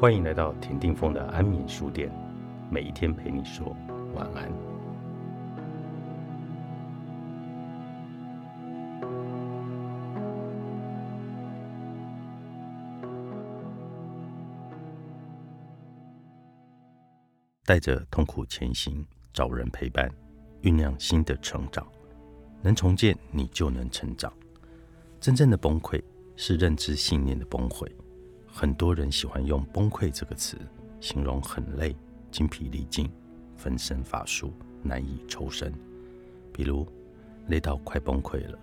欢迎来到田定峰的安眠书店，每一天陪你说晚安。带着痛苦前行，找人陪伴，酝酿新的成长。能重建，你就能成长。真正的崩溃是认知信念的崩溃。很多人喜欢用“崩溃”这个词，形容很累、精疲力尽、分身乏术、难以抽身。比如累到快崩溃了；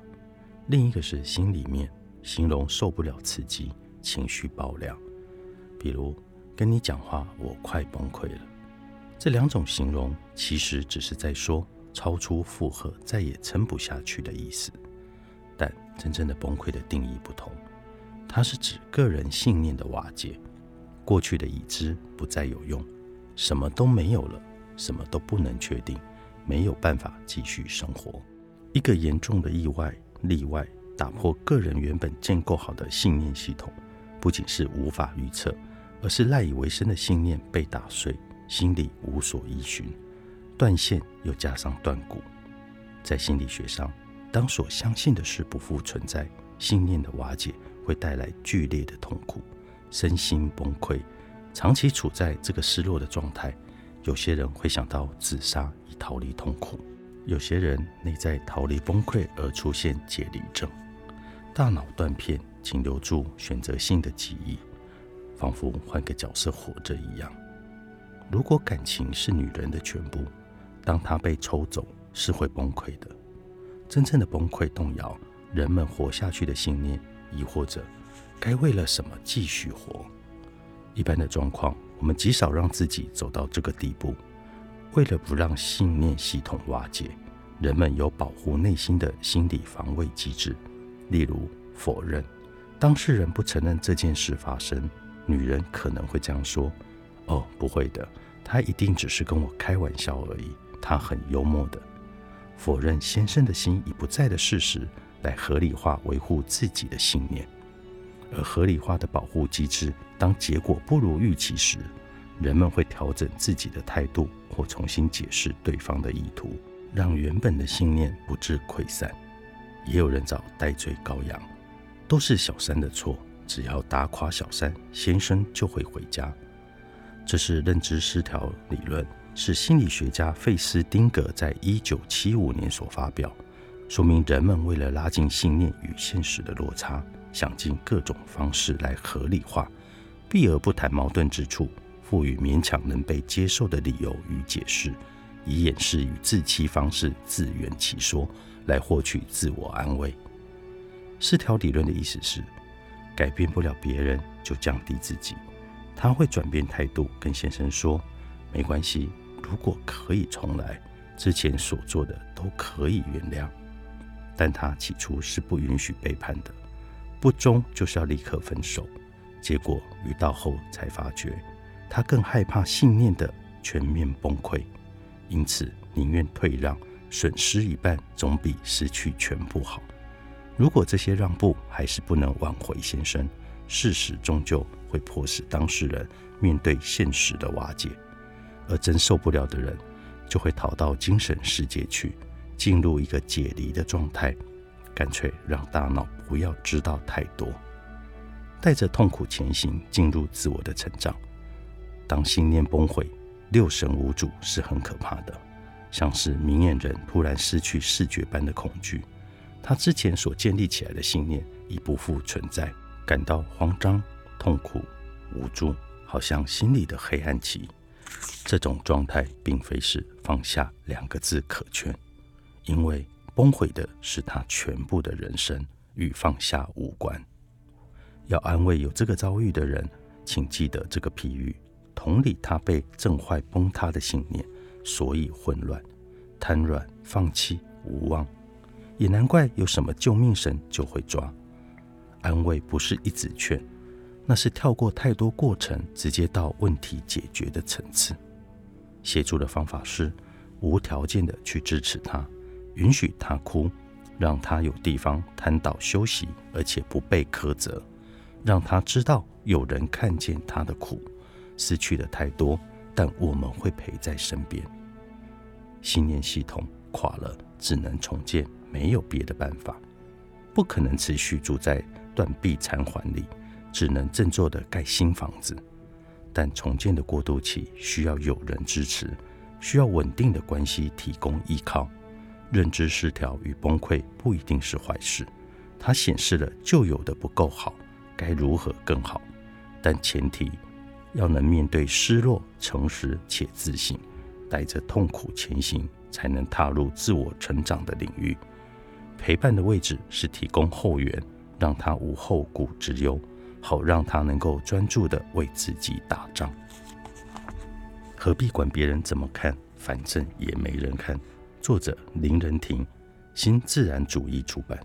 另一个是心里面形容受不了刺激，情绪爆量。比如跟你讲话，我快崩溃了。这两种形容其实只是在说超出负荷、再也撑不下去的意思，但真正的崩溃的定义不同。它是指个人信念的瓦解，过去的已知不再有用，什么都没有了，什么都不能确定，没有办法继续生活。一个严重的意外、例外，打破个人原本建构好的信念系统，不仅是无法预测，而是赖以为生的信念被打碎，心里无所依循，断线又加上断骨。在心理学上，当所相信的事不复存在，信念的瓦解。会带来剧烈的痛苦，身心崩溃，长期处在这个失落的状态。有些人会想到自杀以逃离痛苦，有些人内在逃离崩溃而出现解离症，大脑断片，仅留住选择性的记忆，仿佛换个角色活着一样。如果感情是女人的全部，当她被抽走，是会崩溃的。真正的崩溃动摇人们活下去的信念。亦或者，该为了什么继续活？一般的状况，我们极少让自己走到这个地步。为了不让信念系统瓦解，人们有保护内心的心理防卫机制，例如否认。当事人不承认这件事发生，女人可能会这样说：“哦，不会的，他一定只是跟我开玩笑而已。他很幽默的。”否认先生的心已不在的事实。来合理化维护自己的信念，而合理化的保护机制，当结果不如预期时，人们会调整自己的态度，或重新解释对方的意图，让原本的信念不致溃散。也有人找戴罪羔羊，都是小三的错，只要打垮小三，先生就会回家。这是认知失调理论，是心理学家费斯汀格在一九七五年所发表。说明人们为了拉近信念与现实的落差，想尽各种方式来合理化，避而不谈矛盾之处，赋予勉强能被接受的理由与解释，以掩饰与自欺方式自圆其说，来获取自我安慰。四条理论的意思是，改变不了别人就降低自己。他会转变态度，跟先生说：“没关系，如果可以重来，之前所做的都可以原谅。”但他起初是不允许背叛的，不忠就是要立刻分手。结果遇到后才发觉，他更害怕信念的全面崩溃，因此宁愿退让，损失一半总比失去全部好。如果这些让步还是不能挽回先生，事实终究会迫使当事人面对现实的瓦解，而真受不了的人，就会逃到精神世界去。进入一个解离的状态，干脆让大脑不要知道太多，带着痛苦前行，进入自我的成长。当信念崩毁，六神无主是很可怕的，像是明眼人突然失去视觉般的恐惧，他之前所建立起来的信念已不复存在，感到慌张、痛苦、无助，好像心里的黑暗期。这种状态并非是放下两个字可劝。因为崩毁的是他全部的人生，与放下无关。要安慰有这个遭遇的人，请记得这个譬喻，同理他被震坏崩塌的信念，所以混乱、瘫软、放弃、无望，也难怪有什么救命神就会抓。安慰不是一直劝，那是跳过太多过程，直接到问题解决的层次。协助的方法是无条件的去支持他。允许他哭，让他有地方瘫倒休息，而且不被苛责，让他知道有人看见他的苦，失去的太多，但我们会陪在身边。信念系统垮了，只能重建，没有别的办法，不可能持续住在断壁残垣里，只能振作的盖新房子。但重建的过渡期需要有人支持，需要稳定的关系提供依靠。认知失调与崩溃不一定是坏事，它显示了旧有的不够好，该如何更好？但前提要能面对失落，诚实且自信，带着痛苦前行，才能踏入自我成长的领域。陪伴的位置是提供后援，让他无后顾之忧，好让他能够专注的为自己打仗。何必管别人怎么看？反正也没人看。作者林仁庭，新自然主义出版。